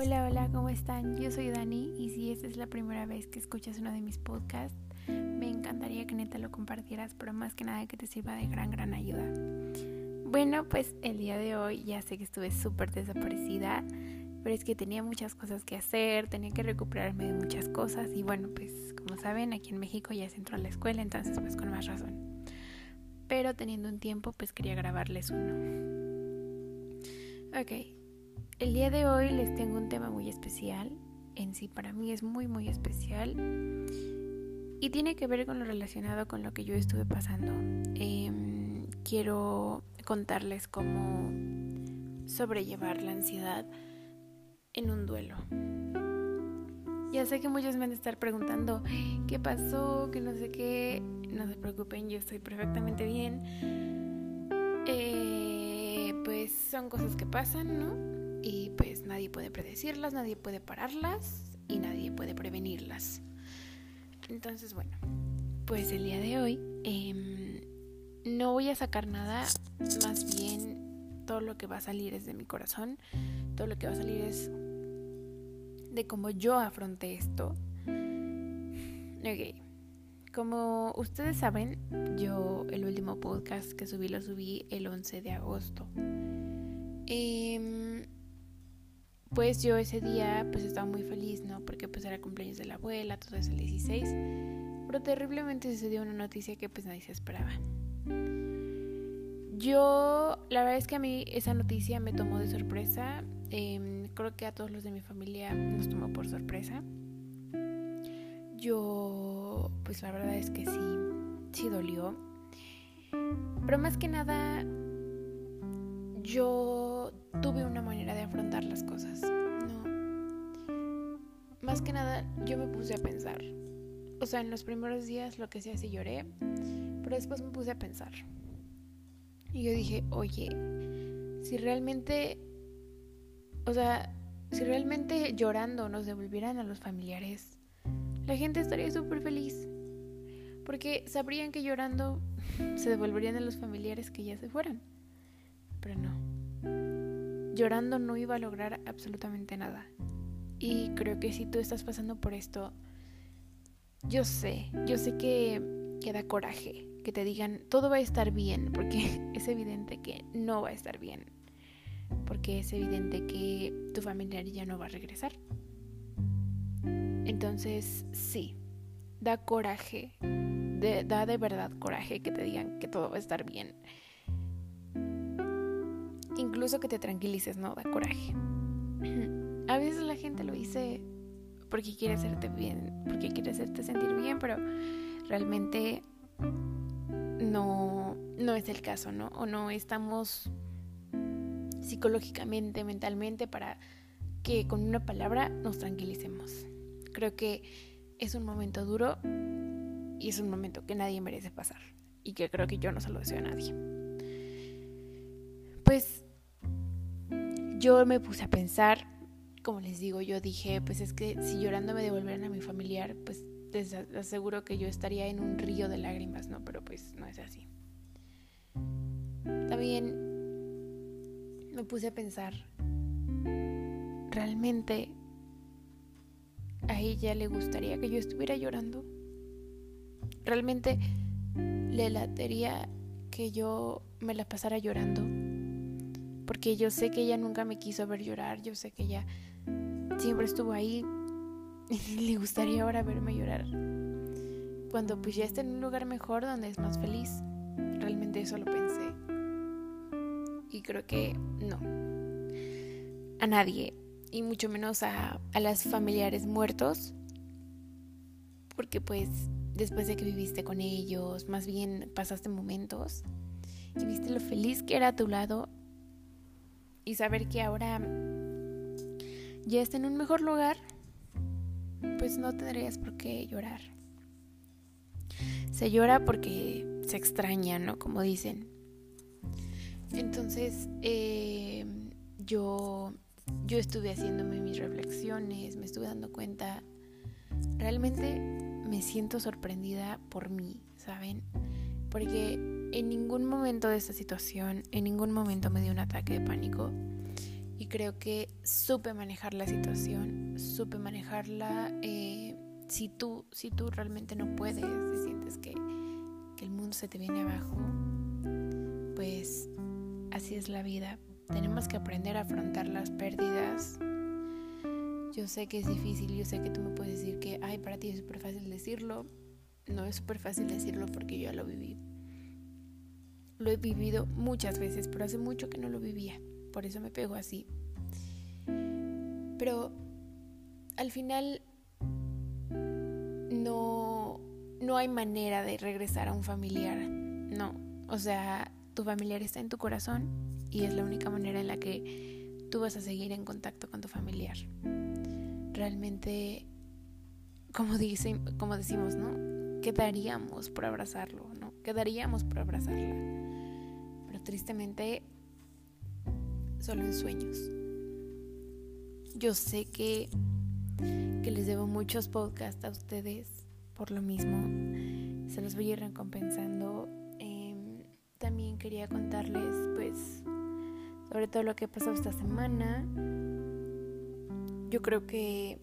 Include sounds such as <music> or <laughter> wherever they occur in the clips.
Hola, hola, ¿cómo están? Yo soy Dani y si esta es la primera vez que escuchas uno de mis podcasts, me encantaría que neta lo compartieras, pero más que nada que te sirva de gran, gran ayuda. Bueno, pues el día de hoy ya sé que estuve súper desaparecida, pero es que tenía muchas cosas que hacer, tenía que recuperarme de muchas cosas y bueno, pues como saben, aquí en México ya se entró a la escuela, entonces pues con más razón. Pero teniendo un tiempo, pues quería grabarles uno. Ok, el día de hoy les tengo un tema muy especial. En sí, para mí es muy, muy especial. Y tiene que ver con lo relacionado con lo que yo estuve pasando. Em, quiero contarles cómo sobrellevar la ansiedad en un duelo. Ya sé que muchos me van a estar preguntando qué pasó, que no sé qué. No se preocupen, yo estoy perfectamente bien. Eh, pues son cosas que pasan, ¿no? Y pues nadie puede predecirlas, nadie puede pararlas y nadie puede prevenirlas. Entonces, bueno, pues el día de hoy em, no voy a sacar nada, más bien todo lo que va a salir es de mi corazón, todo lo que va a salir es de cómo yo afronté esto. Ok, como ustedes saben, yo el último podcast que subí lo subí el 11 de agosto. Eh, pues yo ese día pues estaba muy feliz, ¿no? Porque pues era cumpleaños de la abuela, todo es el 16. Pero terriblemente sucedió una noticia que pues nadie se esperaba. Yo, la verdad es que a mí esa noticia me tomó de sorpresa. Em, creo que a todos los de mi familia nos tomó por sorpresa. Yo, pues la verdad es que sí, sí dolió. Pero más que nada, yo tuve una manera de afrontar las cosas. No. Más que nada, yo me puse a pensar. O sea, en los primeros días lo que sí lloré, pero después me puse a pensar. Y yo dije, oye, si realmente, o sea, si realmente llorando nos devolvieran a los familiares, la gente estaría súper feliz. Porque sabrían que llorando <laughs> se devolverían a los familiares que ya se fueran. Pero no llorando no iba a lograr absolutamente nada. Y creo que si tú estás pasando por esto, yo sé, yo sé que, que da coraje que te digan todo va a estar bien, porque <laughs> es evidente que no va a estar bien, porque es evidente que tu familiar ya no va a regresar. Entonces, sí, da coraje, da de verdad coraje que te digan que todo va a estar bien incluso que te tranquilices, ¿no? Da coraje. <clears throat> A veces la gente lo dice porque quiere hacerte bien, porque quiere hacerte sentir bien, pero realmente no, no es el caso, ¿no? O no estamos psicológicamente, mentalmente para que con una palabra nos tranquilicemos. Creo que es un momento duro y es un momento que nadie merece pasar y que creo que yo no se lo deseo a nadie. Pues yo me puse a pensar, como les digo, yo dije, pues es que si llorando me devolvieran a mi familiar, pues les aseguro que yo estaría en un río de lágrimas, ¿no? Pero pues no es así. También me puse a pensar, ¿realmente a ella le gustaría que yo estuviera llorando? ¿Realmente le latería que yo me la pasara llorando? Porque yo sé que ella nunca me quiso ver llorar, yo sé que ella siempre estuvo ahí <laughs> y le gustaría ahora verme llorar. Cuando pues ya esté en un lugar mejor donde es más feliz. Realmente eso lo pensé. Y creo que no. A nadie. Y mucho menos a, a las familiares muertos. Porque pues después de que viviste con ellos, más bien pasaste momentos y viste lo feliz que era a tu lado, y saber que ahora ya está en un mejor lugar, pues no tendrías por qué llorar. Se llora porque se extraña, ¿no? Como dicen. Entonces, eh, yo, yo estuve haciéndome mis reflexiones, me estuve dando cuenta, realmente me siento sorprendida por mí, ¿saben? Porque en ningún momento de esta situación, en ningún momento me dio un ataque de pánico. Y creo que supe manejar la situación, supe manejarla. Eh, si, tú, si tú realmente no puedes, si sientes que, que el mundo se te viene abajo, pues así es la vida. Tenemos que aprender a afrontar las pérdidas. Yo sé que es difícil, yo sé que tú me puedes decir que, ay, para ti es súper fácil decirlo. No es súper fácil decirlo porque yo ya lo viví. Lo he vivido muchas veces, pero hace mucho que no lo vivía por eso me pego así. Pero al final no, no hay manera de regresar a un familiar, no. O sea, tu familiar está en tu corazón y es la única manera en la que tú vas a seguir en contacto con tu familiar. Realmente, como, dicen, como decimos, ¿no? Quedaríamos por abrazarlo, ¿no? Quedaríamos por abrazarla. Tristemente solo en sueños. Yo sé que, que les debo muchos podcasts a ustedes por lo mismo. Se los voy a ir recompensando. Em, también quería contarles pues sobre todo lo que pasó esta semana. Yo creo que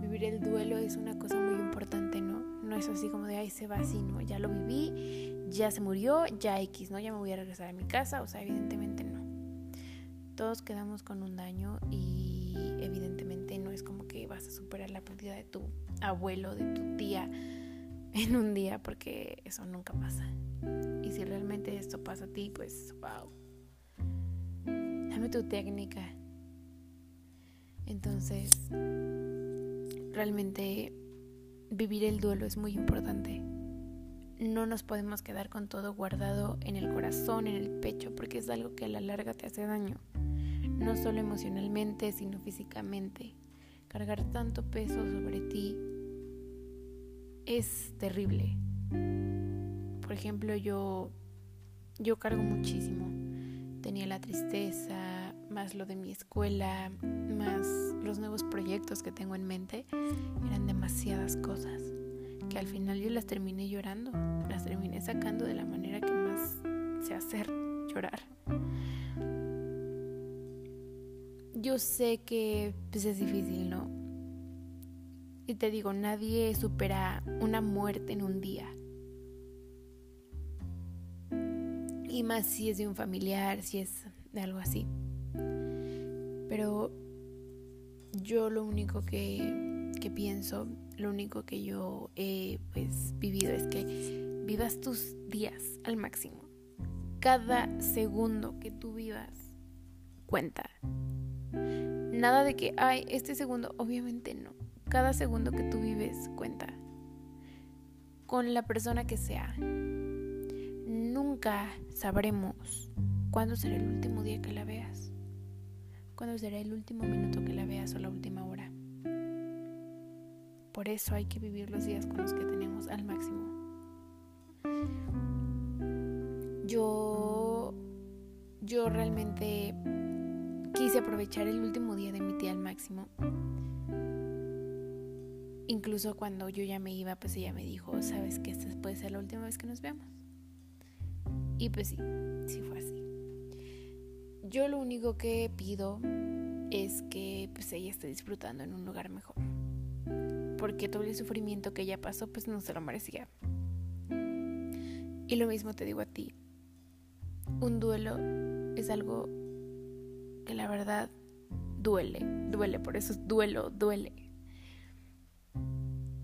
vivir el duelo es una cosa muy importante, ¿no? No es así como de, ay, se va así, ¿no? Ya lo viví, ya se murió, ya X, ¿no? Ya me voy a regresar a mi casa, o sea, evidentemente no todos quedamos con un daño y evidentemente no es como que vas a superar la pérdida de tu abuelo, de tu tía <laughs> en un día, porque eso nunca pasa. Y si realmente esto pasa a ti, pues wow. Dame tu técnica. Entonces, realmente vivir el duelo es muy importante. No nos podemos quedar con todo guardado en el corazón, en el pecho, porque es algo que a la larga te hace daño no solo emocionalmente, sino físicamente. Cargar tanto peso sobre ti es terrible. Por ejemplo, yo yo cargo muchísimo. Tenía la tristeza, más lo de mi escuela, más los nuevos proyectos que tengo en mente. Eran demasiadas cosas que al final yo las terminé llorando, las terminé sacando de la manera que más sé hacer llorar yo sé que pues, es difícil, ¿no? Y te digo, nadie supera una muerte en un día. Y más si es de un familiar, si es de algo así. Pero yo lo único que, que pienso, lo único que yo he pues, vivido es que vivas tus días al máximo. Cada segundo que tú vivas cuenta. Nada de que, ay, este segundo, obviamente no. Cada segundo que tú vives cuenta. Con la persona que sea. Nunca sabremos cuándo será el último día que la veas. Cuándo será el último minuto que la veas o la última hora. Por eso hay que vivir los días con los que tenemos al máximo. Yo, yo realmente Quise aprovechar el último día de mi tía al máximo. Incluso cuando yo ya me iba, pues ella me dijo, sabes que esta puede ser la última vez que nos veamos. Y pues sí, sí fue así. Yo lo único que pido es que pues ella esté disfrutando en un lugar mejor. Porque todo el sufrimiento que ella pasó pues no se lo merecía. Y lo mismo te digo a ti. Un duelo es algo que la verdad duele, duele, por eso es duelo, duele.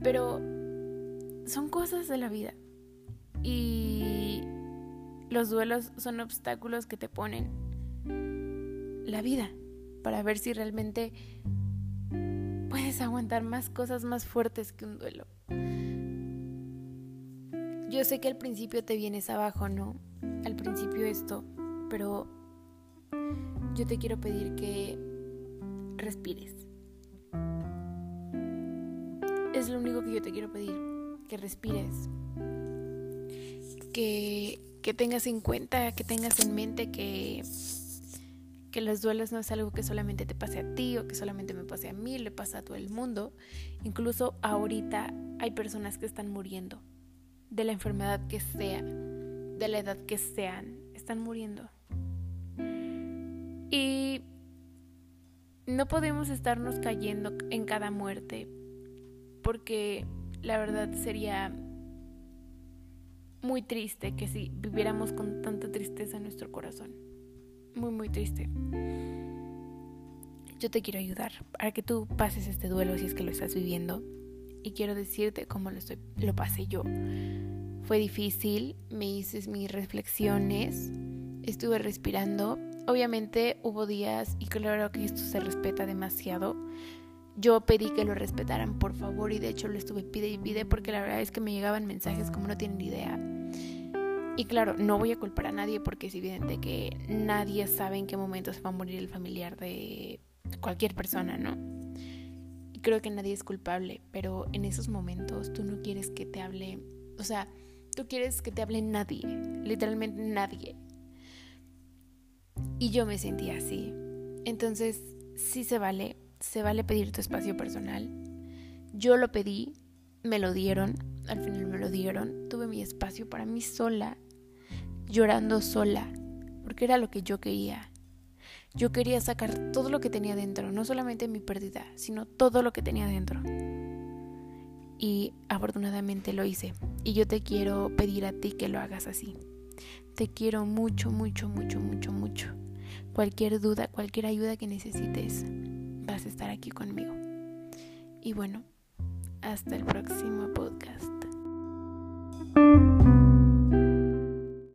Pero son cosas de la vida y los duelos son obstáculos que te ponen la vida para ver si realmente aguantar más cosas más fuertes que un duelo. Yo sé que al principio te vienes abajo, ¿no? Al principio esto, pero yo te quiero pedir que respires. Es lo único que yo te quiero pedir, que respires. Que, que tengas en cuenta, que tengas en mente que, que los duelos no es algo que solamente te pase a ti o que solamente me pase a mí, le pasa a todo el mundo. Incluso ahorita hay personas que están muriendo de la enfermedad que sea, de la edad que sean, están muriendo. Y no podemos estarnos cayendo en cada muerte, porque la verdad sería muy triste que si viviéramos con tanta tristeza en nuestro corazón. Muy, muy triste. Yo te quiero ayudar para que tú pases este duelo si es que lo estás viviendo. Y quiero decirte cómo lo, pasé yo. Fue difícil, me hice mis reflexiones, estuve respirando. Obviamente hubo días, y claro que esto se respeta demasiado, yo pedí que lo respetaran, por favor, y de hecho lo estuve pide y porque la verdad es que me llegaban mensajes como no tienen idea. Y claro, no voy a culpar a nadie porque es evidente que nadie sabe en qué momento se va a morir el familiar de cualquier persona, ¿no? Y creo que nadie es culpable, pero en esos momentos tú no quieres que te hable, o sea, tú quieres que te hable nadie, literalmente nadie. Y yo me sentía así. Entonces, sí se vale se vale pedir tu espacio personal. Yo lo pedí, me lo dieron, al final me lo dieron. Tuve mi espacio para mí sola, llorando sola, porque era lo que yo quería. Yo quería sacar todo lo que tenía dentro, no solamente mi pérdida, sino todo lo que tenía dentro. Y afortunadamente lo hice. Y yo te quiero pedir a ti que lo hagas así. Te quiero mucho, mucho, mucho, mucho, mucho. Cualquier duda, cualquier ayuda que necesites, vas a estar aquí conmigo. Y bueno, hasta el próximo podcast.